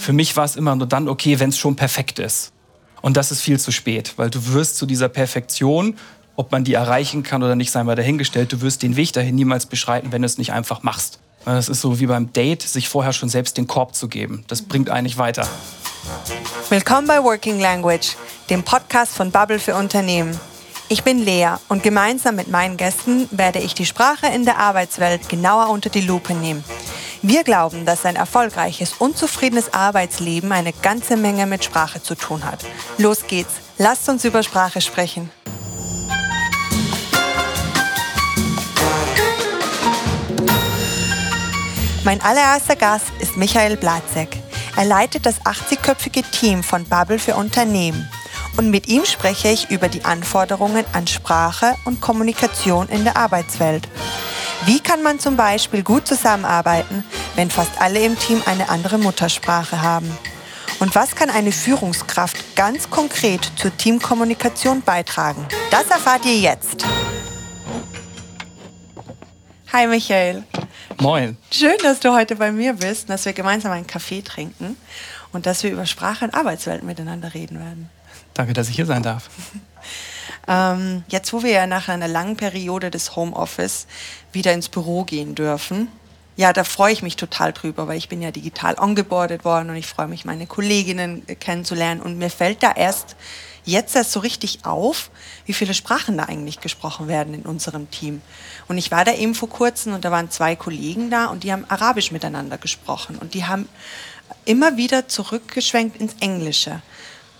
Für mich war es immer nur dann okay, wenn es schon perfekt ist. Und das ist viel zu spät, weil du wirst zu dieser Perfektion, ob man die erreichen kann oder nicht, sei mal dahingestellt, du wirst den Weg dahin niemals beschreiten, wenn du es nicht einfach machst. Das ist so wie beim Date, sich vorher schon selbst den Korb zu geben. Das bringt eigentlich weiter. Willkommen bei Working Language, dem Podcast von Bubble für Unternehmen. Ich bin Lea und gemeinsam mit meinen Gästen werde ich die Sprache in der Arbeitswelt genauer unter die Lupe nehmen. Wir glauben, dass ein erfolgreiches und zufriedenes Arbeitsleben eine ganze Menge mit Sprache zu tun hat. Los geht's, lasst uns über Sprache sprechen. Mein allererster Gast ist Michael Blatzek. Er leitet das 80-köpfige Team von Bubble für Unternehmen. Und mit ihm spreche ich über die Anforderungen an Sprache und Kommunikation in der Arbeitswelt. Wie kann man zum Beispiel gut zusammenarbeiten, wenn fast alle im Team eine andere Muttersprache haben? Und was kann eine Führungskraft ganz konkret zur Teamkommunikation beitragen? Das erfahrt ihr jetzt. Hi Michael. Moin. Schön, dass du heute bei mir bist, dass wir gemeinsam einen Kaffee trinken und dass wir über Sprache und Arbeitswelt miteinander reden werden. Danke, dass ich hier sein darf. Ähm, jetzt, wo wir ja nach einer langen Periode des Homeoffice wieder ins Büro gehen dürfen, ja, da freue ich mich total drüber, weil ich bin ja digital ongeboardet worden und ich freue mich, meine Kolleginnen kennenzulernen. Und mir fällt da erst jetzt erst so richtig auf, wie viele Sprachen da eigentlich gesprochen werden in unserem Team. Und ich war da eben vor kurzem und da waren zwei Kollegen da und die haben Arabisch miteinander gesprochen und die haben immer wieder zurückgeschwenkt ins Englische,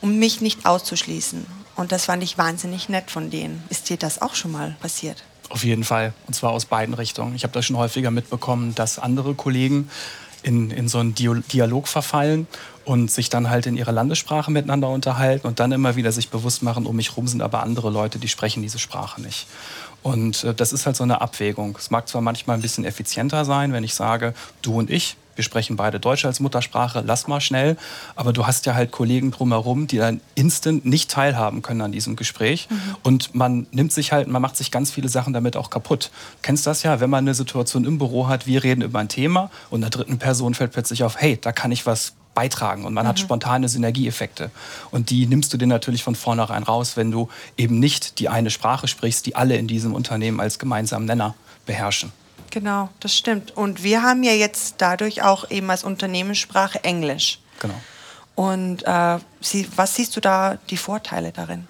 um mich nicht auszuschließen. Und das fand ich wahnsinnig nett von denen. Ist dir das auch schon mal passiert? Auf jeden Fall. Und zwar aus beiden Richtungen. Ich habe das schon häufiger mitbekommen, dass andere Kollegen in, in so einen Dialog verfallen und sich dann halt in ihrer Landessprache miteinander unterhalten und dann immer wieder sich bewusst machen, um mich rum sind aber andere Leute, die sprechen diese Sprache nicht. Und äh, das ist halt so eine Abwägung. Es mag zwar manchmal ein bisschen effizienter sein, wenn ich sage, du und ich, wir sprechen beide Deutsch als Muttersprache, lass mal schnell. Aber du hast ja halt Kollegen drumherum, die dann instant nicht teilhaben können an diesem Gespräch. Mhm. Und man nimmt sich halt, man macht sich ganz viele Sachen damit auch kaputt. Du kennst das ja, wenn man eine Situation im Büro hat, wir reden über ein Thema und einer dritten Person fällt plötzlich auf, hey, da kann ich was beitragen und man mhm. hat spontane Synergieeffekte. Und die nimmst du dir natürlich von vornherein raus, wenn du eben nicht die eine Sprache sprichst, die alle in diesem Unternehmen als gemeinsamen Nenner beherrschen. Genau, das stimmt. Und wir haben ja jetzt dadurch auch eben als Unternehmenssprache Englisch. Genau. Und äh, sie, was siehst du da die Vorteile darin?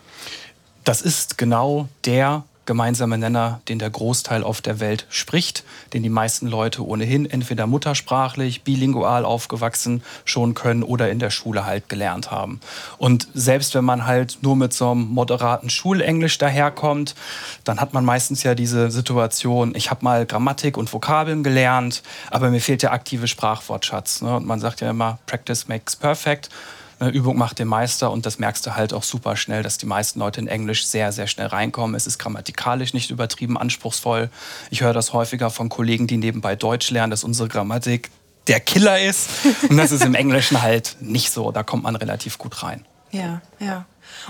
Das ist genau der gemeinsame Nenner, den der Großteil auf der Welt spricht, den die meisten Leute ohnehin entweder muttersprachlich, bilingual aufgewachsen schon können oder in der Schule halt gelernt haben. Und selbst wenn man halt nur mit so einem moderaten Schulenglisch daherkommt, dann hat man meistens ja diese Situation, ich habe mal Grammatik und Vokabeln gelernt, aber mir fehlt der aktive Sprachwortschatz. Ne? Und man sagt ja immer, Practice makes perfect. Übung macht den Meister und das merkst du halt auch super schnell, dass die meisten Leute in Englisch sehr, sehr schnell reinkommen. Es ist grammatikalisch nicht übertrieben anspruchsvoll. Ich höre das häufiger von Kollegen, die nebenbei Deutsch lernen, dass unsere Grammatik der Killer ist. Und das ist im Englischen halt nicht so. Da kommt man relativ gut rein. Ja, ja.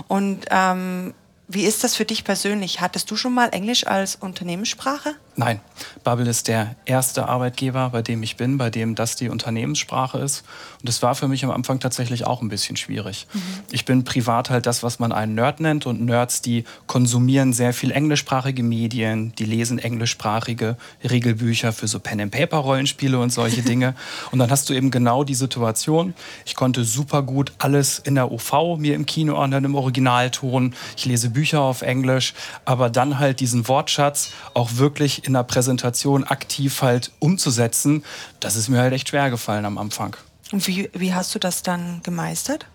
Und ähm, wie ist das für dich persönlich? Hattest du schon mal Englisch als Unternehmenssprache? Nein, Bubble ist der erste Arbeitgeber, bei dem ich bin, bei dem das die Unternehmenssprache ist. Und das war für mich am Anfang tatsächlich auch ein bisschen schwierig. Mhm. Ich bin privat halt das, was man einen Nerd nennt. Und Nerds, die konsumieren sehr viel englischsprachige Medien, die lesen englischsprachige Regelbücher für so Pen-and-Paper-Rollenspiele und solche Dinge. Und dann hast du eben genau die Situation. Ich konnte super gut alles in der OV mir im Kino anhören, im Originalton. Ich lese Bücher auf Englisch, aber dann halt diesen Wortschatz auch wirklich in in der Präsentation aktiv halt umzusetzen, das ist mir halt echt schwer gefallen am Anfang. Und wie, wie hast du das dann gemeistert?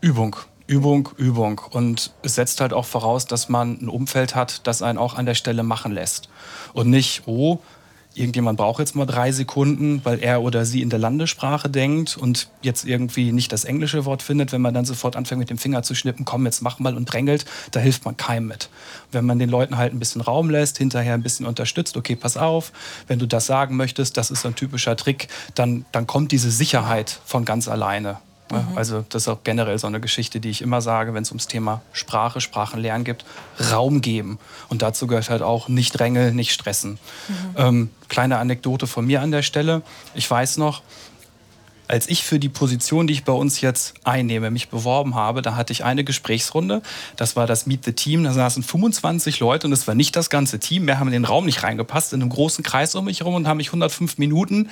Übung. Übung, Übung. Und es setzt halt auch voraus, dass man ein Umfeld hat, das einen auch an der Stelle machen lässt. Und nicht, oh, irgendjemand braucht jetzt mal drei Sekunden, weil er oder sie in der Landessprache denkt und jetzt irgendwie nicht das englische Wort findet, wenn man dann sofort anfängt mit dem Finger zu schnippen, komm, jetzt mach mal und drängelt, da hilft man keinem mit. Wenn man den Leuten halt ein bisschen Raum lässt, hinterher ein bisschen unterstützt, okay, pass auf, wenn du das sagen möchtest, das ist ein typischer Trick, dann, dann kommt diese Sicherheit von ganz alleine. Mhm. Also das ist auch generell so eine Geschichte, die ich immer sage, wenn es ums Thema Sprache, Sprachenlernen gibt, Raum geben. Und dazu gehört halt auch nicht drängeln, nicht stressen. Mhm. Ähm, kleine Anekdote von mir an der Stelle. Ich weiß noch, als ich für die Position, die ich bei uns jetzt einnehme, mich beworben habe, da hatte ich eine Gesprächsrunde. Das war das Meet the Team. Da saßen 25 Leute und es war nicht das ganze Team. Wir haben in den Raum nicht reingepasst, in einem großen Kreis um mich herum und haben mich 105 Minuten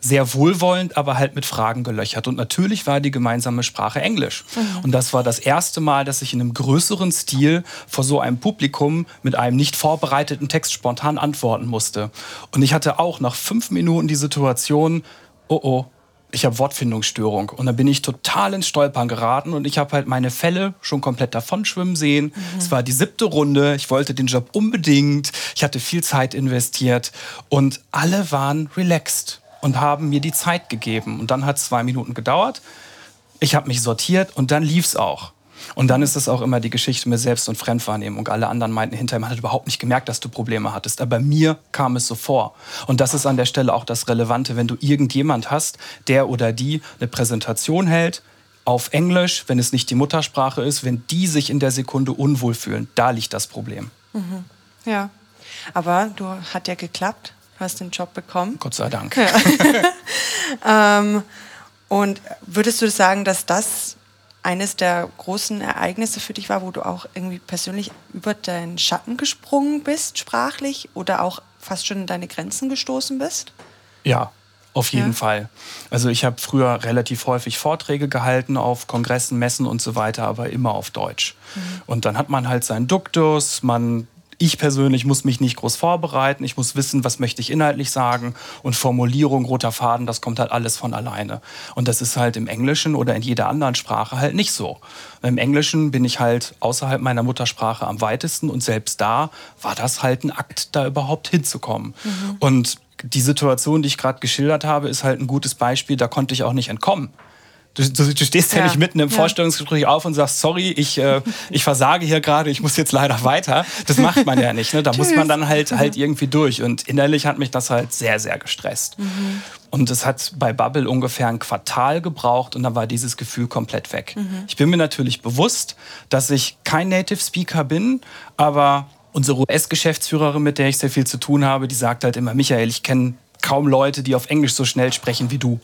sehr wohlwollend, aber halt mit Fragen gelöchert. Und natürlich war die gemeinsame Sprache Englisch. Mhm. Und das war das erste Mal, dass ich in einem größeren Stil vor so einem Publikum mit einem nicht vorbereiteten Text spontan antworten musste. Und ich hatte auch nach fünf Minuten die Situation, oh oh, ich habe Wortfindungsstörung. Und dann bin ich total ins Stolpern geraten und ich habe halt meine Fälle schon komplett davon schwimmen sehen. Mhm. Es war die siebte Runde, ich wollte den Job unbedingt, ich hatte viel Zeit investiert und alle waren relaxed und haben mir die Zeit gegeben. Und dann hat es zwei Minuten gedauert. Ich habe mich sortiert und dann lief es auch. Und dann ist es auch immer die Geschichte mit Selbst- und Fremdwahrnehmung. Alle anderen meinten hinterher, man hat überhaupt nicht gemerkt, dass du Probleme hattest. Aber mir kam es so vor. Und das ist an der Stelle auch das Relevante, wenn du irgendjemand hast, der oder die eine Präsentation hält, auf Englisch, wenn es nicht die Muttersprache ist, wenn die sich in der Sekunde unwohl fühlen, da liegt das Problem. Mhm. Ja, aber du hat ja geklappt hast den Job bekommen. Gott sei Dank. Ja. ähm, und würdest du sagen, dass das eines der großen Ereignisse für dich war, wo du auch irgendwie persönlich über deinen Schatten gesprungen bist, sprachlich, oder auch fast schon in deine Grenzen gestoßen bist? Ja, auf jeden ja. Fall. Also ich habe früher relativ häufig Vorträge gehalten auf Kongressen, Messen und so weiter, aber immer auf Deutsch. Mhm. Und dann hat man halt seinen Duktus, man ich persönlich muss mich nicht groß vorbereiten. Ich muss wissen, was möchte ich inhaltlich sagen. Und Formulierung, roter Faden, das kommt halt alles von alleine. Und das ist halt im Englischen oder in jeder anderen Sprache halt nicht so. Im Englischen bin ich halt außerhalb meiner Muttersprache am weitesten. Und selbst da war das halt ein Akt, da überhaupt hinzukommen. Mhm. Und die Situation, die ich gerade geschildert habe, ist halt ein gutes Beispiel. Da konnte ich auch nicht entkommen. Du, du, du stehst ja. ja. nicht mitten im. Vorstellungsgespräch auf und sagst, sorry, ich, äh, ich versage hier gerade, ich muss jetzt leider weiter. Das macht man ja nicht. Ne? Da muss man dann halt, halt irgendwie durch. Und innerlich hat mich das halt sehr, sehr gestresst. Mhm. Und es hat bei Bubble ungefähr ein Quartal gebraucht und dann war dieses Gefühl komplett weg. Mhm. Ich bin mir natürlich bewusst, dass ich kein Native Speaker bin, aber unsere US-Geschäftsführerin, mit der ich sehr viel zu tun habe, die sagt halt immer, Michael, ich kenne kaum Leute, die auf Englisch so schnell sprechen wie du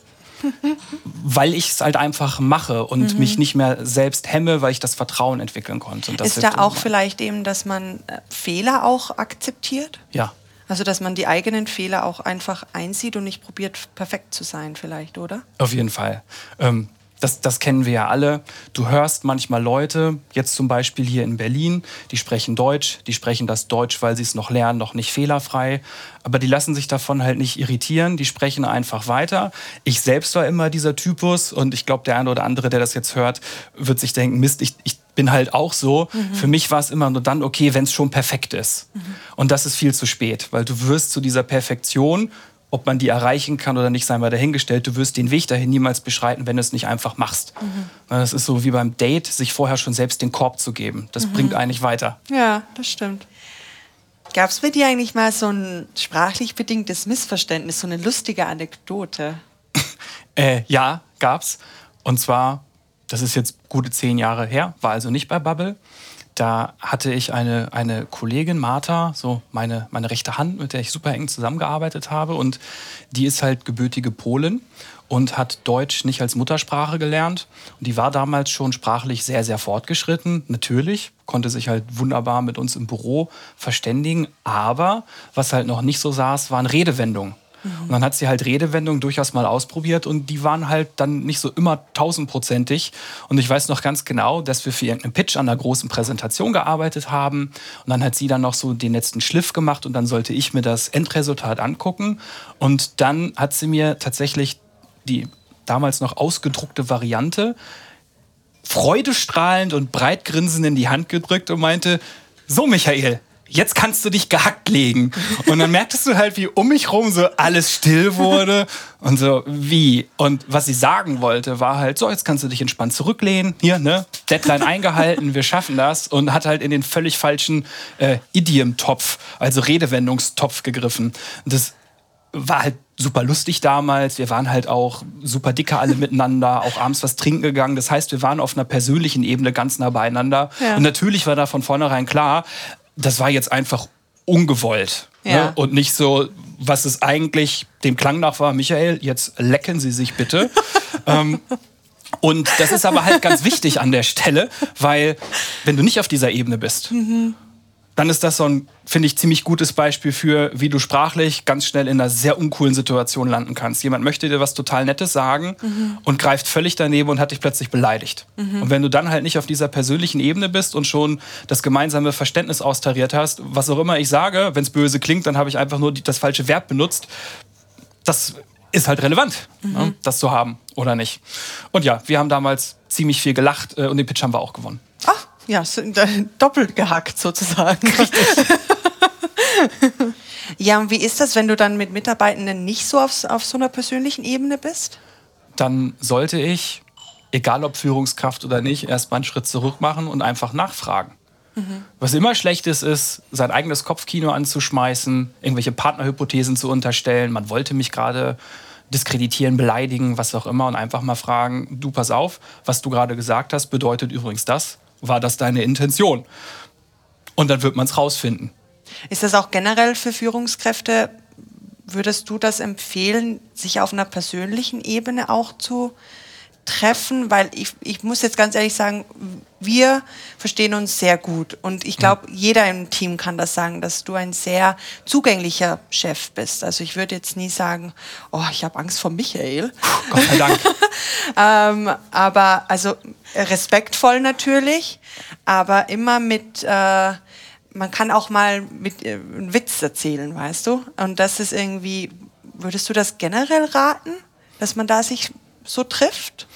weil ich es halt einfach mache und mhm. mich nicht mehr selbst hemme, weil ich das Vertrauen entwickeln konnte. ist da auch vielleicht eben, dass man äh, Fehler auch akzeptiert? Ja. Also, dass man die eigenen Fehler auch einfach einsieht und nicht probiert, perfekt zu sein, vielleicht, oder? Auf jeden Fall. Ähm, das, das kennen wir ja alle. Du hörst manchmal Leute, jetzt zum Beispiel hier in Berlin, die sprechen Deutsch, die sprechen das Deutsch, weil sie es noch lernen, noch nicht fehlerfrei. Aber die lassen sich davon halt nicht irritieren, die sprechen einfach weiter. Ich selbst war immer dieser Typus und ich glaube, der eine oder andere, der das jetzt hört, wird sich denken, Mist, ich, ich bin halt auch so. Mhm. Für mich war es immer nur dann okay, wenn es schon perfekt ist. Mhm. Und das ist viel zu spät, weil du wirst zu dieser Perfektion ob man die erreichen kann oder nicht, sei mal dahingestellt. Du wirst den Weg dahin niemals beschreiten, wenn du es nicht einfach machst. Mhm. Das ist so wie beim Date, sich vorher schon selbst den Korb zu geben. Das mhm. bringt eigentlich weiter. Ja, das stimmt. Gab es bei dir eigentlich mal so ein sprachlich bedingtes Missverständnis, so eine lustige Anekdote? äh, ja, gab's. Und zwar, das ist jetzt gute zehn Jahre her, war also nicht bei Bubble da hatte ich eine, eine Kollegin, Martha, so meine, meine rechte Hand, mit der ich super eng zusammengearbeitet habe. Und die ist halt gebürtige Polin und hat Deutsch nicht als Muttersprache gelernt. Und die war damals schon sprachlich sehr, sehr fortgeschritten. Natürlich, konnte sich halt wunderbar mit uns im Büro verständigen. Aber was halt noch nicht so saß, waren Redewendungen. Und dann hat sie halt Redewendungen durchaus mal ausprobiert und die waren halt dann nicht so immer tausendprozentig. Und ich weiß noch ganz genau, dass wir für irgendeinen Pitch an einer großen Präsentation gearbeitet haben. Und dann hat sie dann noch so den letzten Schliff gemacht und dann sollte ich mir das Endresultat angucken. Und dann hat sie mir tatsächlich die damals noch ausgedruckte Variante freudestrahlend und breitgrinsend in die Hand gedrückt und meinte, so Michael, jetzt kannst du dich gehackt legen. Und dann merktest du halt, wie um mich rum so alles still wurde und so, wie. Und was sie sagen wollte, war halt, so, jetzt kannst du dich entspannt zurücklehnen. Hier, ne? Deadline eingehalten, wir schaffen das. Und hat halt in den völlig falschen äh, Idiom-Topf, also Redewendungstopf gegriffen. Das war halt super lustig damals. Wir waren halt auch super dicke alle miteinander, auch abends was trinken gegangen. Das heißt, wir waren auf einer persönlichen Ebene ganz nah beieinander. Ja. Und natürlich war da von vornherein klar, das war jetzt einfach ungewollt. Ne? Ja. Ne? Und nicht so, was es eigentlich dem Klang nach war, Michael, jetzt lecken Sie sich bitte. ähm, und das ist aber halt ganz wichtig an der Stelle, weil wenn du nicht auf dieser Ebene bist, mhm dann ist das so ein, finde ich, ziemlich gutes Beispiel für, wie du sprachlich ganz schnell in einer sehr uncoolen Situation landen kannst. Jemand möchte dir was total Nettes sagen mhm. und greift völlig daneben und hat dich plötzlich beleidigt. Mhm. Und wenn du dann halt nicht auf dieser persönlichen Ebene bist und schon das gemeinsame Verständnis austariert hast, was auch immer ich sage, wenn es böse klingt, dann habe ich einfach nur die, das falsche Verb benutzt. Das ist halt relevant, mhm. ne, das zu haben oder nicht. Und ja, wir haben damals ziemlich viel gelacht äh, und den Pitch haben wir auch gewonnen. Ja, doppelt gehackt sozusagen. ja, und wie ist das, wenn du dann mit Mitarbeitenden nicht so auf, auf so einer persönlichen Ebene bist? Dann sollte ich, egal ob Führungskraft oder nicht, erstmal einen Schritt zurück machen und einfach nachfragen. Mhm. Was immer schlecht ist, ist, sein eigenes Kopfkino anzuschmeißen, irgendwelche Partnerhypothesen zu unterstellen. Man wollte mich gerade diskreditieren, beleidigen, was auch immer und einfach mal fragen, du pass auf, was du gerade gesagt hast, bedeutet übrigens das war das deine Intention? Und dann wird man es rausfinden. Ist das auch generell für Führungskräfte, würdest du das empfehlen, sich auf einer persönlichen Ebene auch zu treffen, weil ich, ich muss jetzt ganz ehrlich sagen, wir verstehen uns sehr gut und ich glaube, jeder im Team kann das sagen, dass du ein sehr zugänglicher Chef bist. Also ich würde jetzt nie sagen, oh, ich habe Angst vor Michael. Gott sei Dank. ähm, aber also respektvoll natürlich, aber immer mit äh, man kann auch mal mit äh, einen Witz erzählen, weißt du? Und das ist irgendwie, würdest du das generell raten, dass man da sich so trifft?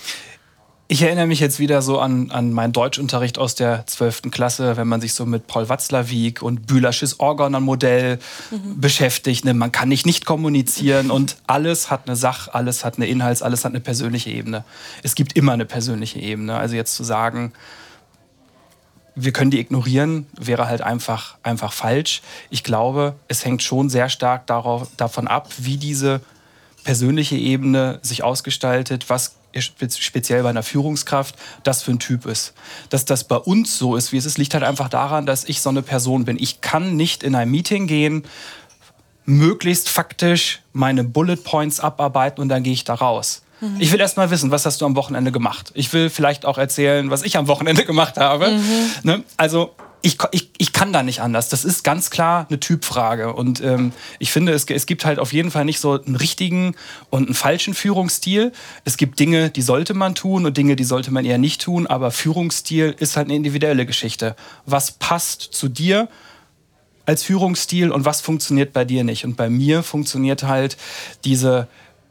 Ich erinnere mich jetzt wieder so an, an meinen Deutschunterricht aus der 12. Klasse, wenn man sich so mit Paul Watzlawick und Bühlersches Organon-Modell mhm. beschäftigt. Ne? Man kann nicht nicht kommunizieren und alles hat eine Sach-, alles hat eine Inhalts-, alles hat eine persönliche Ebene. Es gibt immer eine persönliche Ebene. Also jetzt zu sagen, wir können die ignorieren, wäre halt einfach, einfach falsch. Ich glaube, es hängt schon sehr stark darauf, davon ab, wie diese persönliche Ebene sich ausgestaltet, was speziell bei einer Führungskraft das für ein Typ ist. Dass das bei uns so ist, wie es ist, liegt halt einfach daran, dass ich so eine Person bin. Ich kann nicht in ein Meeting gehen, möglichst faktisch meine Bullet Points abarbeiten und dann gehe ich da raus. Mhm. Ich will erst mal wissen, was hast du am Wochenende gemacht? Ich will vielleicht auch erzählen, was ich am Wochenende gemacht habe. Mhm. Ne? Also ich, ich, ich kann da nicht anders. Das ist ganz klar eine Typfrage. Und ähm, ich finde, es, es gibt halt auf jeden Fall nicht so einen richtigen und einen falschen Führungsstil. Es gibt Dinge, die sollte man tun und Dinge, die sollte man eher nicht tun. Aber Führungsstil ist halt eine individuelle Geschichte. Was passt zu dir? als Führungsstil und was funktioniert bei dir nicht. Und bei mir funktioniert halt diese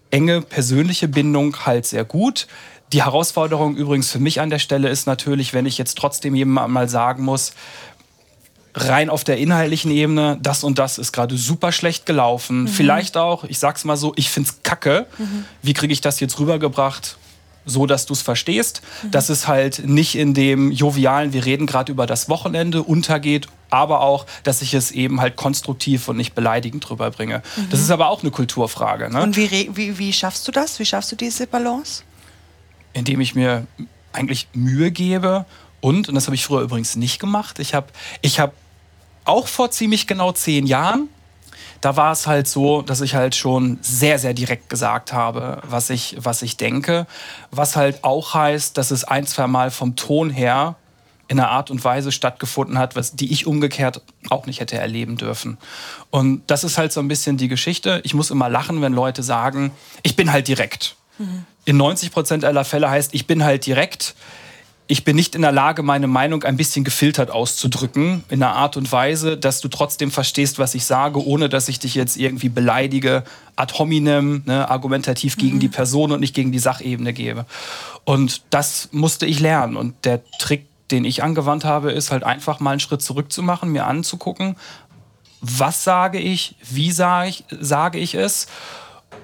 enge persönliche Bindung halt sehr gut. Die Herausforderung übrigens für mich an der Stelle ist natürlich, wenn ich jetzt trotzdem jemandem mal sagen muss, rein auf der inhaltlichen Ebene, das und das ist gerade super schlecht gelaufen. Mhm. Vielleicht auch, ich sag's mal so, ich find's kacke. Mhm. Wie kriege ich das jetzt rübergebracht? so dass du es verstehst, mhm. dass es halt nicht in dem jovialen, wir reden gerade über das Wochenende untergeht, aber auch, dass ich es eben halt konstruktiv und nicht beleidigend rüberbringe. Mhm. Das ist aber auch eine Kulturfrage. Ne? Und wie, wie, wie schaffst du das? Wie schaffst du diese Balance? Indem ich mir eigentlich Mühe gebe und, und das habe ich früher übrigens nicht gemacht, ich habe ich hab auch vor ziemlich genau zehn Jahren, da war es halt so, dass ich halt schon sehr, sehr direkt gesagt habe, was ich, was ich denke. Was halt auch heißt, dass es ein, zwei Mal vom Ton her in einer Art und Weise stattgefunden hat, was, die ich umgekehrt auch nicht hätte erleben dürfen. Und das ist halt so ein bisschen die Geschichte. Ich muss immer lachen, wenn Leute sagen, ich bin halt direkt. Mhm in 90 Prozent aller Fälle heißt, ich bin halt direkt. Ich bin nicht in der Lage, meine Meinung ein bisschen gefiltert auszudrücken, in einer Art und Weise, dass du trotzdem verstehst, was ich sage, ohne dass ich dich jetzt irgendwie beleidige, ad hominem, ne, argumentativ gegen mhm. die Person und nicht gegen die Sachebene gebe. Und das musste ich lernen. Und der Trick, den ich angewandt habe, ist halt einfach mal einen Schritt zurück zu machen, mir anzugucken, was sage ich, wie sage ich, sage ich es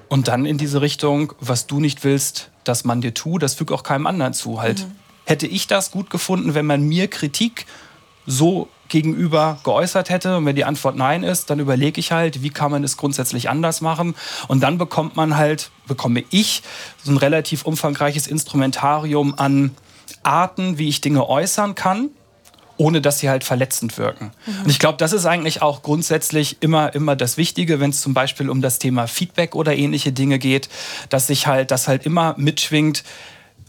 und dann in diese Richtung, was du nicht willst, dass man dir tut, das fügt auch keinem anderen zu. Halt, mhm. hätte ich das gut gefunden, wenn man mir Kritik so gegenüber geäußert hätte und wenn die Antwort nein ist, dann überlege ich halt, wie kann man es grundsätzlich anders machen und dann bekommt man halt, bekomme ich so ein relativ umfangreiches Instrumentarium an Arten, wie ich Dinge äußern kann ohne dass sie halt verletzend wirken. Mhm. Und ich glaube, das ist eigentlich auch grundsätzlich immer, immer das Wichtige, wenn es zum Beispiel um das Thema Feedback oder ähnliche Dinge geht, dass sich halt, das halt immer mitschwingt,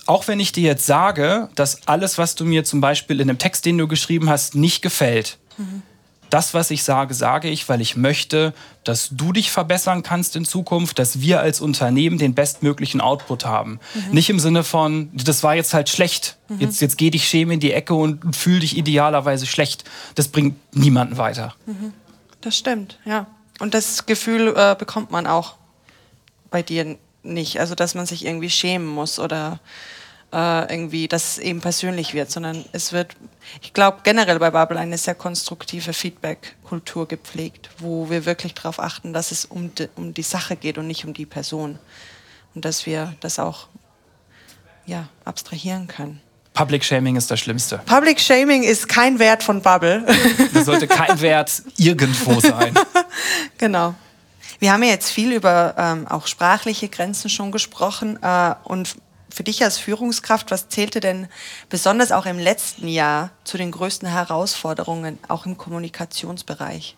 auch wenn ich dir jetzt sage, dass alles, was du mir zum Beispiel in dem Text, den du geschrieben hast, nicht gefällt, mhm das, was ich sage, sage ich, weil ich möchte, dass du dich verbessern kannst in Zukunft, dass wir als Unternehmen den bestmöglichen Output haben. Mhm. Nicht im Sinne von, das war jetzt halt schlecht. Mhm. Jetzt, jetzt geh dich schämen in die Ecke und fühl dich idealerweise schlecht. Das bringt niemanden weiter. Mhm. Das stimmt, ja. Und das Gefühl äh, bekommt man auch bei dir nicht. Also, dass man sich irgendwie schämen muss oder äh, irgendwie, dass es eben persönlich wird, sondern es wird, ich glaube, generell bei Bubble eine sehr konstruktive Feedback-Kultur gepflegt, wo wir wirklich darauf achten, dass es um die, um die Sache geht und nicht um die Person. Und dass wir das auch ja, abstrahieren können. Public Shaming ist das Schlimmste. Public Shaming ist kein Wert von Bubble. Das sollte kein Wert irgendwo sein. genau. Wir haben ja jetzt viel über ähm, auch sprachliche Grenzen schon gesprochen äh, und für dich als Führungskraft, was zählte denn besonders auch im letzten Jahr zu den größten Herausforderungen, auch im Kommunikationsbereich?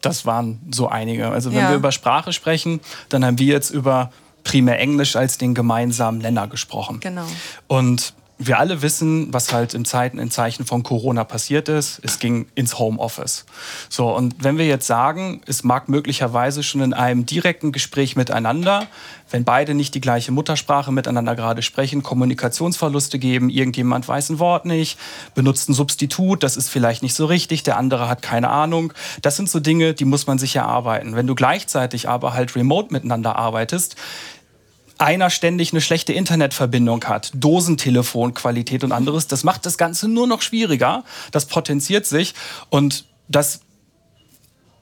Das waren so einige. Also wenn ja. wir über Sprache sprechen, dann haben wir jetzt über primär Englisch als den gemeinsamen Nenner gesprochen. Genau. Und wir alle wissen, was halt im Zeiten, in Zeichen von Corona passiert ist. Es ging ins Homeoffice. So, und wenn wir jetzt sagen, es mag möglicherweise schon in einem direkten Gespräch miteinander, wenn beide nicht die gleiche Muttersprache miteinander gerade sprechen, Kommunikationsverluste geben, irgendjemand weiß ein Wort nicht, benutzt ein Substitut, das ist vielleicht nicht so richtig, der andere hat keine Ahnung. Das sind so Dinge, die muss man sich erarbeiten. Wenn du gleichzeitig aber halt remote miteinander arbeitest, einer ständig eine schlechte Internetverbindung hat, Dosentelefonqualität und anderes, das macht das Ganze nur noch schwieriger. Das potenziert sich und das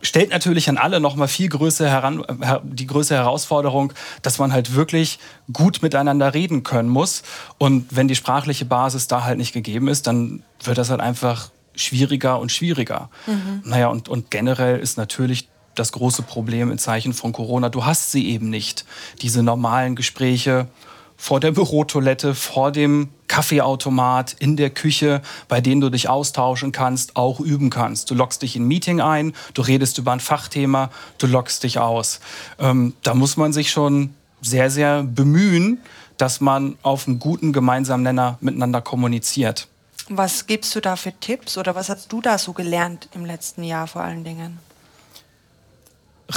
stellt natürlich an alle noch mal viel größer heran, die größere Herausforderung, dass man halt wirklich gut miteinander reden können muss. Und wenn die sprachliche Basis da halt nicht gegeben ist, dann wird das halt einfach schwieriger und schwieriger. Mhm. Naja, und, und generell ist natürlich das große Problem in Zeichen von Corona. Du hast sie eben nicht. Diese normalen Gespräche vor der Bürotoilette, vor dem Kaffeeautomat, in der Küche, bei denen du dich austauschen kannst, auch üben kannst. Du lockst dich in ein Meeting ein, du redest über ein Fachthema, du lockst dich aus. Ähm, da muss man sich schon sehr, sehr bemühen, dass man auf einen guten gemeinsamen Nenner miteinander kommuniziert. Was gibst du da für Tipps oder was hast du da so gelernt im letzten Jahr vor allen Dingen?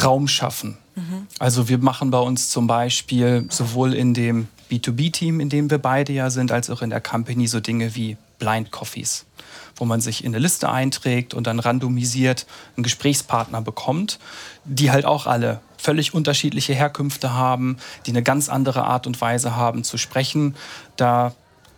Raum schaffen. Mhm. Also wir machen bei uns zum Beispiel sowohl in dem B2B-Team, in dem wir beide ja sind, als auch in der Company so Dinge wie Blind Coffees, wo man sich in eine Liste einträgt und dann randomisiert einen Gesprächspartner bekommt, die halt auch alle völlig unterschiedliche Herkünfte haben, die eine ganz andere Art und Weise haben zu sprechen. Da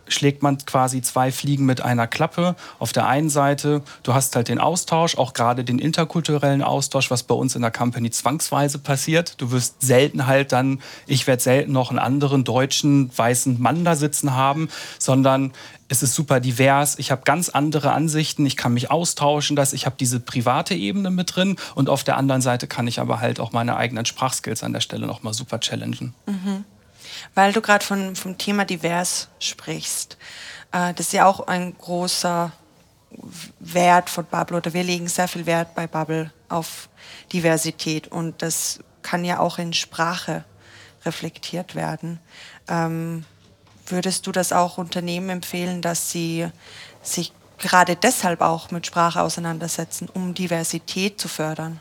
schlägt man quasi zwei Fliegen mit einer Klappe. Auf der einen Seite, du hast halt den Austausch, auch gerade den interkulturellen Austausch, was bei uns in der Company zwangsweise passiert. Du wirst selten halt dann, ich werde selten noch einen anderen deutschen weißen Mann da sitzen haben, sondern es ist super divers, ich habe ganz andere Ansichten, ich kann mich austauschen, dass ich habe diese private Ebene mit drin und auf der anderen Seite kann ich aber halt auch meine eigenen Sprachskills an der Stelle nochmal super challengen. Mhm weil du gerade vom Thema divers sprichst. Äh, das ist ja auch ein großer Wert von Bubble oder wir legen sehr viel Wert bei Bubble auf Diversität und das kann ja auch in Sprache reflektiert werden. Ähm, würdest du das auch Unternehmen empfehlen, dass sie sich gerade deshalb auch mit Sprache auseinandersetzen, um Diversität zu fördern?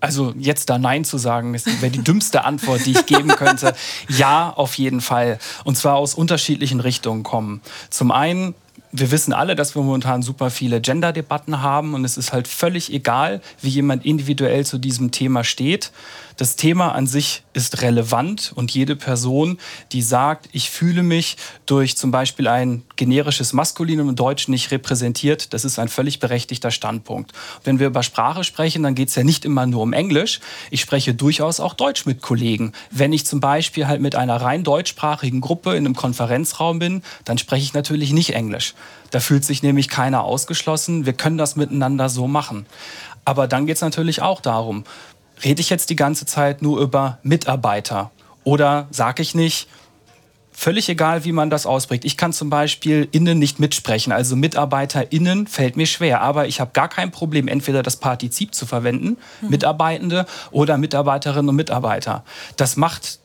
Also jetzt da Nein zu sagen, wäre die dümmste Antwort, die ich geben könnte. Ja, auf jeden Fall. Und zwar aus unterschiedlichen Richtungen kommen. Zum einen wir wissen alle, dass wir momentan super viele Gender-Debatten haben und es ist halt völlig egal, wie jemand individuell zu diesem Thema steht. Das Thema an sich ist relevant und jede Person, die sagt, ich fühle mich durch zum Beispiel ein generisches Maskulinum im Deutschen nicht repräsentiert, das ist ein völlig berechtigter Standpunkt. Wenn wir über Sprache sprechen, dann geht es ja nicht immer nur um Englisch. Ich spreche durchaus auch Deutsch mit Kollegen. Wenn ich zum Beispiel halt mit einer rein deutschsprachigen Gruppe in einem Konferenzraum bin, dann spreche ich natürlich nicht Englisch. Da fühlt sich nämlich keiner ausgeschlossen. Wir können das miteinander so machen. Aber dann geht es natürlich auch darum, rede ich jetzt die ganze Zeit nur über Mitarbeiter oder sage ich nicht, Völlig egal, wie man das ausprägt. Ich kann zum Beispiel innen nicht mitsprechen, also MitarbeiterInnen fällt mir schwer. Aber ich habe gar kein Problem, entweder das Partizip zu verwenden, mhm. Mitarbeitende oder Mitarbeiterinnen und Mitarbeiter. Das macht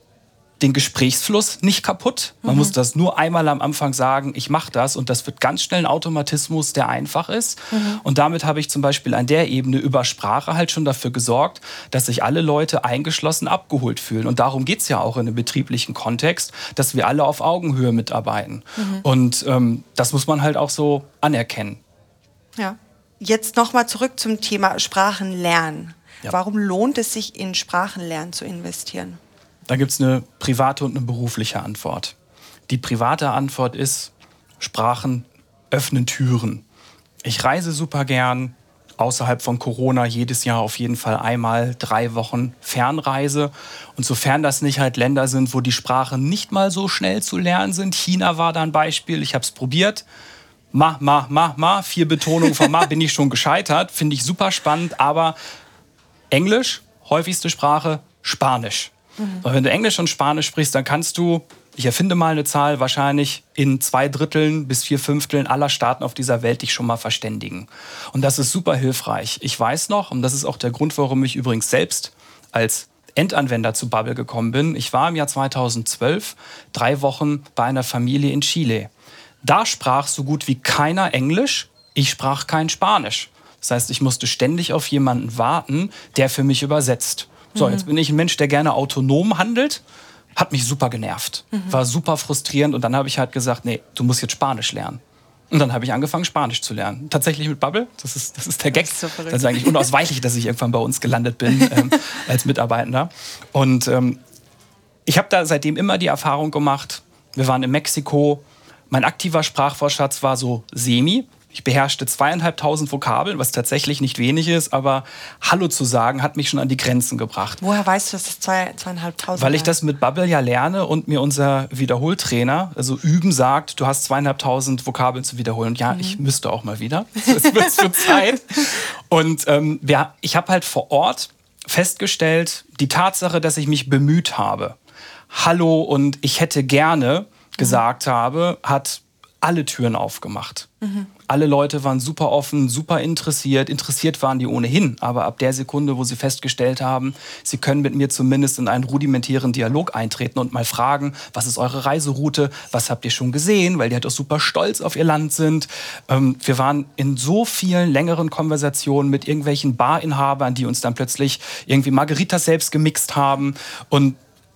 den Gesprächsfluss nicht kaputt. Man mhm. muss das nur einmal am Anfang sagen, ich mache das und das wird ganz schnell ein Automatismus, der einfach ist. Mhm. Und damit habe ich zum Beispiel an der Ebene über Sprache halt schon dafür gesorgt, dass sich alle Leute eingeschlossen abgeholt fühlen. Und darum geht es ja auch in einem betrieblichen Kontext, dass wir alle auf Augenhöhe mitarbeiten. Mhm. Und ähm, das muss man halt auch so anerkennen. Ja. Jetzt nochmal zurück zum Thema Sprachenlernen. Ja. Warum lohnt es sich, in Sprachenlernen zu investieren? Da gibt es eine private und eine berufliche Antwort. Die private Antwort ist, Sprachen öffnen Türen. Ich reise super gern, außerhalb von Corona jedes Jahr auf jeden Fall einmal drei Wochen Fernreise. Und sofern das nicht halt Länder sind, wo die Sprachen nicht mal so schnell zu lernen sind, China war da ein Beispiel, ich habe es probiert. Ma, ma, ma, ma, vier Betonungen von ma bin ich schon gescheitert, finde ich super spannend, aber Englisch, häufigste Sprache, Spanisch. Mhm. wenn du Englisch und Spanisch sprichst, dann kannst du, ich erfinde mal eine Zahl, wahrscheinlich in zwei Dritteln bis vier Fünfteln aller Staaten auf dieser Welt dich schon mal verständigen. Und das ist super hilfreich. Ich weiß noch, und das ist auch der Grund, warum ich übrigens selbst als Endanwender zu Bubble gekommen bin. Ich war im Jahr 2012 drei Wochen bei einer Familie in Chile. Da sprach so gut wie keiner Englisch, ich sprach kein Spanisch. Das heißt, ich musste ständig auf jemanden warten, der für mich übersetzt. So, jetzt bin ich ein Mensch, der gerne autonom handelt. Hat mich super genervt. Mhm. War super frustrierend. Und dann habe ich halt gesagt, nee, du musst jetzt Spanisch lernen. Und dann habe ich angefangen, Spanisch zu lernen. Tatsächlich mit Bubble. Das ist, das ist der Gag. Das ist, so das ist eigentlich unausweichlich, dass ich irgendwann bei uns gelandet bin ähm, als Mitarbeitender. Und ähm, ich habe da seitdem immer die Erfahrung gemacht, wir waren in Mexiko. Mein aktiver Sprachwortschatz war so semi. Ich beherrschte zweieinhalbtausend Vokabeln, was tatsächlich nicht wenig ist, aber Hallo zu sagen hat mich schon an die Grenzen gebracht. Woher weißt du, dass es zwei, zweieinhalbtausend Weil ich das mit Bubble ja lerne und mir unser Wiederholtrainer, also Üben, sagt, du hast zweieinhalbtausend Vokabeln zu wiederholen. Und ja, mhm. ich müsste auch mal wieder. Es wird für Zeit. Und ähm, ja, ich habe halt vor Ort festgestellt, die Tatsache, dass ich mich bemüht habe, Hallo und ich hätte gerne gesagt mhm. habe, hat alle Türen aufgemacht. Mhm. Alle Leute waren super offen, super interessiert. Interessiert waren die ohnehin. Aber ab der Sekunde, wo sie festgestellt haben, sie können mit mir zumindest in einen rudimentären Dialog eintreten und mal fragen, was ist eure Reiseroute? Was habt ihr schon gesehen? Weil die halt auch super stolz auf ihr Land sind. Ähm, wir waren in so vielen längeren Konversationen mit irgendwelchen Barinhabern, die uns dann plötzlich irgendwie Margaritas selbst gemixt haben. Und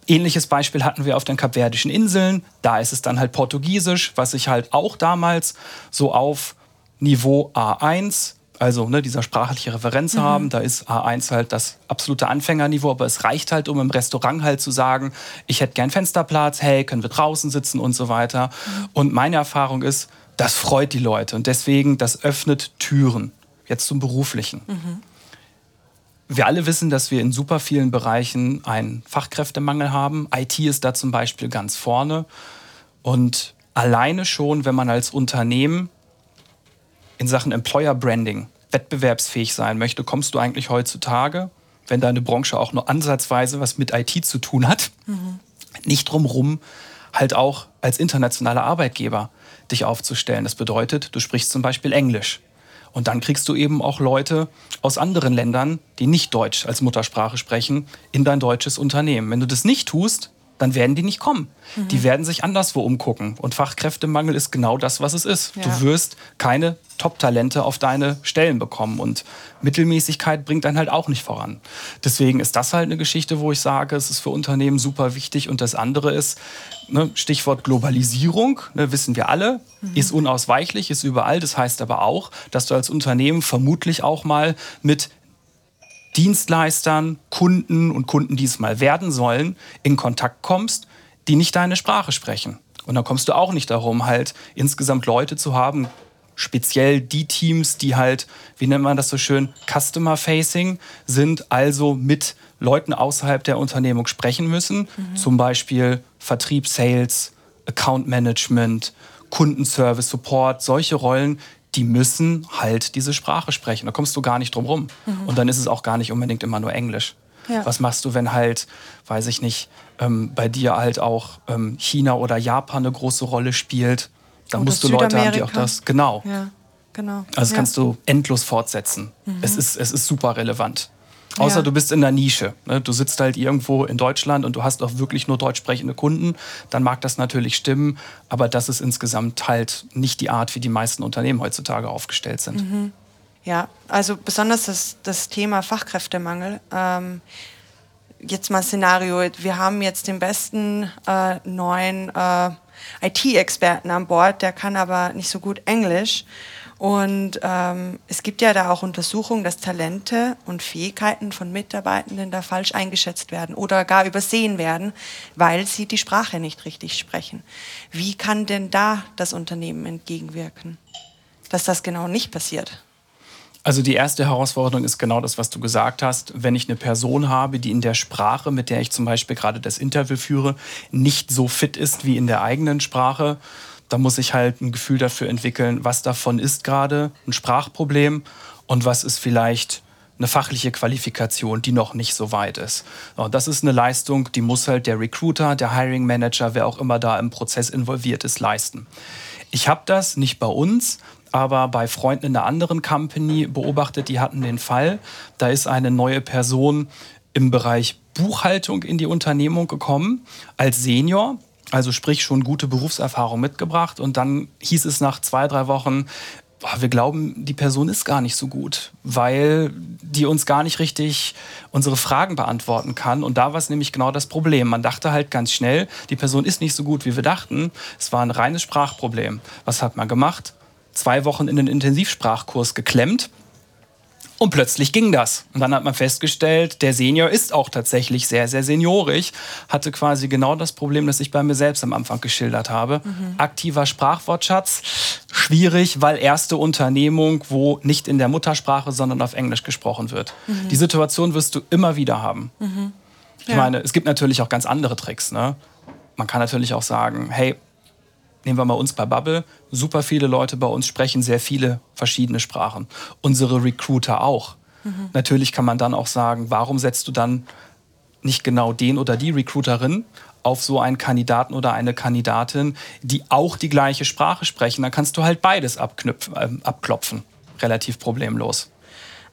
Ähnliches Beispiel hatten wir auf den Kapverdischen Inseln. Da ist es dann halt Portugiesisch, was ich halt auch damals so auf Niveau A1, also ne, dieser sprachliche Referenz mhm. haben. Da ist A1 halt das absolute Anfängerniveau, aber es reicht halt, um im Restaurant halt zu sagen, ich hätte gern Fensterplatz, hey, können wir draußen sitzen und so weiter. Mhm. Und meine Erfahrung ist, das freut die Leute und deswegen, das öffnet Türen. Jetzt zum Beruflichen. Mhm. Wir alle wissen, dass wir in super vielen Bereichen einen Fachkräftemangel haben. IT ist da zum Beispiel ganz vorne. Und alleine schon, wenn man als Unternehmen in Sachen Employer Branding wettbewerbsfähig sein möchte, kommst du eigentlich heutzutage, wenn deine Branche auch nur ansatzweise was mit IT zu tun hat, mhm. nicht drumherum, halt auch als internationaler Arbeitgeber dich aufzustellen. Das bedeutet, du sprichst zum Beispiel Englisch. Und dann kriegst du eben auch Leute aus anderen Ländern, die nicht Deutsch als Muttersprache sprechen, in dein deutsches Unternehmen. Wenn du das nicht tust, dann werden die nicht kommen. Mhm. Die werden sich anderswo umgucken. Und Fachkräftemangel ist genau das, was es ist. Ja. Du wirst keine Top-Talente auf deine Stellen bekommen. Und Mittelmäßigkeit bringt dann halt auch nicht voran. Deswegen ist das halt eine Geschichte, wo ich sage, es ist für Unternehmen super wichtig. Und das andere ist, ne, Stichwort Globalisierung, ne, wissen wir alle, mhm. ist unausweichlich, ist überall. Das heißt aber auch, dass du als Unternehmen vermutlich auch mal mit Dienstleistern, Kunden und Kunden, die es mal werden sollen, in Kontakt kommst, die nicht deine Sprache sprechen. Und dann kommst du auch nicht darum, halt insgesamt Leute zu haben, speziell die Teams, die halt, wie nennt man das so schön, Customer-Facing sind, also mit Leuten außerhalb der Unternehmung sprechen müssen. Mhm. Zum Beispiel Vertrieb, Sales, Account Management, Kundenservice, Support, solche Rollen, die müssen halt diese Sprache sprechen. Da kommst du gar nicht drum rum. Mhm. Und dann ist es auch gar nicht unbedingt immer nur Englisch. Ja. Was machst du, wenn halt, weiß ich nicht, ähm, bei dir halt auch ähm, China oder Japan eine große Rolle spielt? Da musst du Leute haben, die auch das. Genau. Ja, genau. Also das ja. kannst du endlos fortsetzen. Mhm. Es, ist, es ist super relevant. Außer ja. du bist in der Nische. Ne? Du sitzt halt irgendwo in Deutschland und du hast auch wirklich nur deutsch sprechende Kunden. Dann mag das natürlich stimmen, aber das ist insgesamt halt nicht die Art, wie die meisten Unternehmen heutzutage aufgestellt sind. Mhm. Ja, also besonders das, das Thema Fachkräftemangel. Ähm, jetzt mal Szenario, wir haben jetzt den besten äh, neuen äh, IT-Experten an Bord, der kann aber nicht so gut Englisch. Und ähm, es gibt ja da auch Untersuchungen, dass Talente und Fähigkeiten von Mitarbeitenden da falsch eingeschätzt werden oder gar übersehen werden, weil sie die Sprache nicht richtig sprechen. Wie kann denn da das Unternehmen entgegenwirken, dass das genau nicht passiert? Also die erste Herausforderung ist genau das, was du gesagt hast. Wenn ich eine Person habe, die in der Sprache, mit der ich zum Beispiel gerade das Interview führe, nicht so fit ist wie in der eigenen Sprache, da muss ich halt ein Gefühl dafür entwickeln, was davon ist gerade ein Sprachproblem und was ist vielleicht eine fachliche Qualifikation, die noch nicht so weit ist. Das ist eine Leistung, die muss halt der Recruiter, der Hiring Manager, wer auch immer da im Prozess involviert ist, leisten. Ich habe das nicht bei uns, aber bei Freunden in einer anderen Company beobachtet, die hatten den Fall, da ist eine neue Person im Bereich Buchhaltung in die Unternehmung gekommen als Senior also sprich schon gute Berufserfahrung mitgebracht. Und dann hieß es nach zwei, drei Wochen, wir glauben, die Person ist gar nicht so gut, weil die uns gar nicht richtig unsere Fragen beantworten kann. Und da war es nämlich genau das Problem. Man dachte halt ganz schnell, die Person ist nicht so gut, wie wir dachten. Es war ein reines Sprachproblem. Was hat man gemacht? Zwei Wochen in den Intensivsprachkurs geklemmt und plötzlich ging das. Und dann hat man festgestellt, der Senior ist auch tatsächlich sehr, sehr seniorig, hatte quasi genau das Problem, das ich bei mir selbst am Anfang geschildert habe. Mhm. Aktiver Sprachwortschatz, schwierig, weil erste Unternehmung, wo nicht in der Muttersprache, sondern auf Englisch gesprochen wird. Mhm. Die Situation wirst du immer wieder haben. Mhm. Ja. Ich meine, es gibt natürlich auch ganz andere Tricks. Ne? Man kann natürlich auch sagen, hey, nehmen wir mal uns bei Bubble, super viele Leute bei uns sprechen sehr viele verschiedene Sprachen. Unsere Recruiter auch. Mhm. Natürlich kann man dann auch sagen, warum setzt du dann nicht genau den oder die Recruiterin auf so einen Kandidaten oder eine Kandidatin, die auch die gleiche Sprache sprechen? Dann kannst du halt beides äh, abklopfen. Relativ problemlos.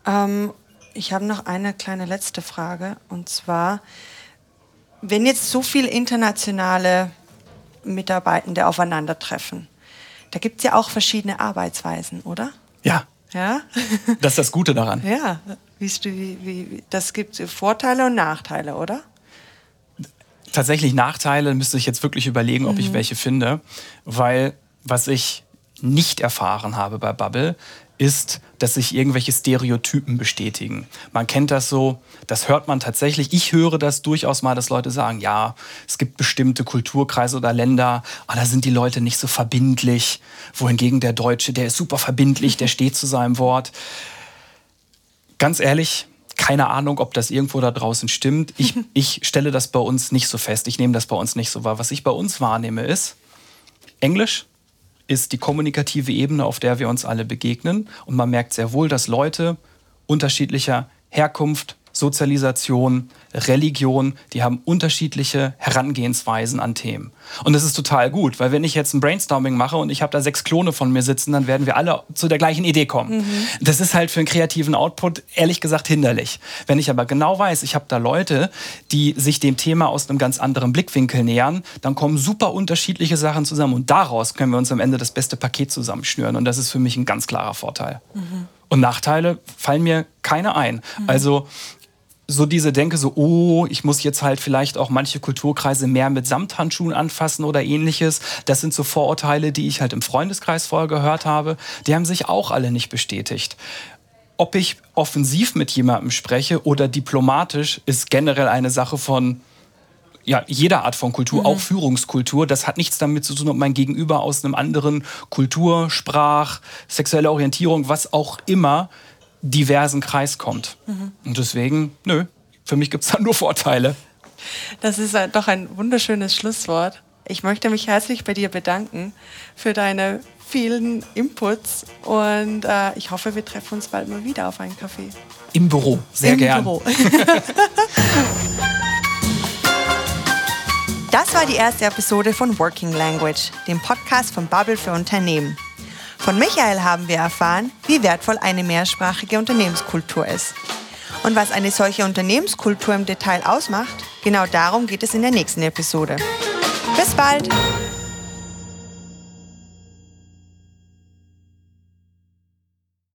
Ähm, ich habe noch eine kleine letzte Frage. Und zwar, wenn jetzt so viele internationale Mitarbeitende aufeinandertreffen. Da gibt es ja auch verschiedene Arbeitsweisen, oder? Ja. Ja? Das ist das Gute daran. Ja, wie, wie, das gibt Vorteile und Nachteile, oder? Tatsächlich Nachteile müsste ich jetzt wirklich überlegen, ob mhm. ich welche finde, weil was ich nicht erfahren habe bei Bubble, ist, dass sich irgendwelche Stereotypen bestätigen. Man kennt das so, das hört man tatsächlich. Ich höre das durchaus mal, dass Leute sagen, ja, es gibt bestimmte Kulturkreise oder Länder, aber da sind die Leute nicht so verbindlich. Wohingegen der Deutsche, der ist super verbindlich, der steht zu seinem Wort. Ganz ehrlich, keine Ahnung, ob das irgendwo da draußen stimmt. Ich, ich stelle das bei uns nicht so fest. Ich nehme das bei uns nicht so wahr. Was ich bei uns wahrnehme ist Englisch, ist die kommunikative Ebene, auf der wir uns alle begegnen. Und man merkt sehr wohl, dass Leute unterschiedlicher Herkunft, Sozialisation, Religion, die haben unterschiedliche Herangehensweisen an Themen. Und das ist total gut, weil wenn ich jetzt ein Brainstorming mache und ich habe da sechs Klone von mir sitzen, dann werden wir alle zu der gleichen Idee kommen. Mhm. Das ist halt für einen kreativen Output ehrlich gesagt hinderlich. Wenn ich aber genau weiß, ich habe da Leute, die sich dem Thema aus einem ganz anderen Blickwinkel nähern, dann kommen super unterschiedliche Sachen zusammen und daraus können wir uns am Ende das beste Paket zusammenschnüren. Und das ist für mich ein ganz klarer Vorteil. Mhm. Und Nachteile fallen mir keine ein. Mhm. Also so diese Denke, so, oh, ich muss jetzt halt vielleicht auch manche Kulturkreise mehr mit Samthandschuhen anfassen oder ähnliches. Das sind so Vorurteile, die ich halt im Freundeskreis vorher gehört habe. Die haben sich auch alle nicht bestätigt. Ob ich offensiv mit jemandem spreche oder diplomatisch, ist generell eine Sache von ja, jeder Art von Kultur, mhm. auch Führungskultur. Das hat nichts damit zu tun, ob mein Gegenüber aus einem anderen Kultur, Sprach, sexuelle Orientierung, was auch immer diversen Kreis kommt. Mhm. Und deswegen, nö, für mich gibt es da nur Vorteile. Das ist doch ein wunderschönes Schlusswort. Ich möchte mich herzlich bei dir bedanken für deine vielen Inputs und äh, ich hoffe, wir treffen uns bald mal wieder auf einen Kaffee. Im Büro, sehr Im gern. Büro. Das war die erste Episode von Working Language, dem Podcast von Bubble für Unternehmen. Von Michael haben wir erfahren, wie wertvoll eine mehrsprachige Unternehmenskultur ist. Und was eine solche Unternehmenskultur im Detail ausmacht, genau darum geht es in der nächsten Episode. Bis bald!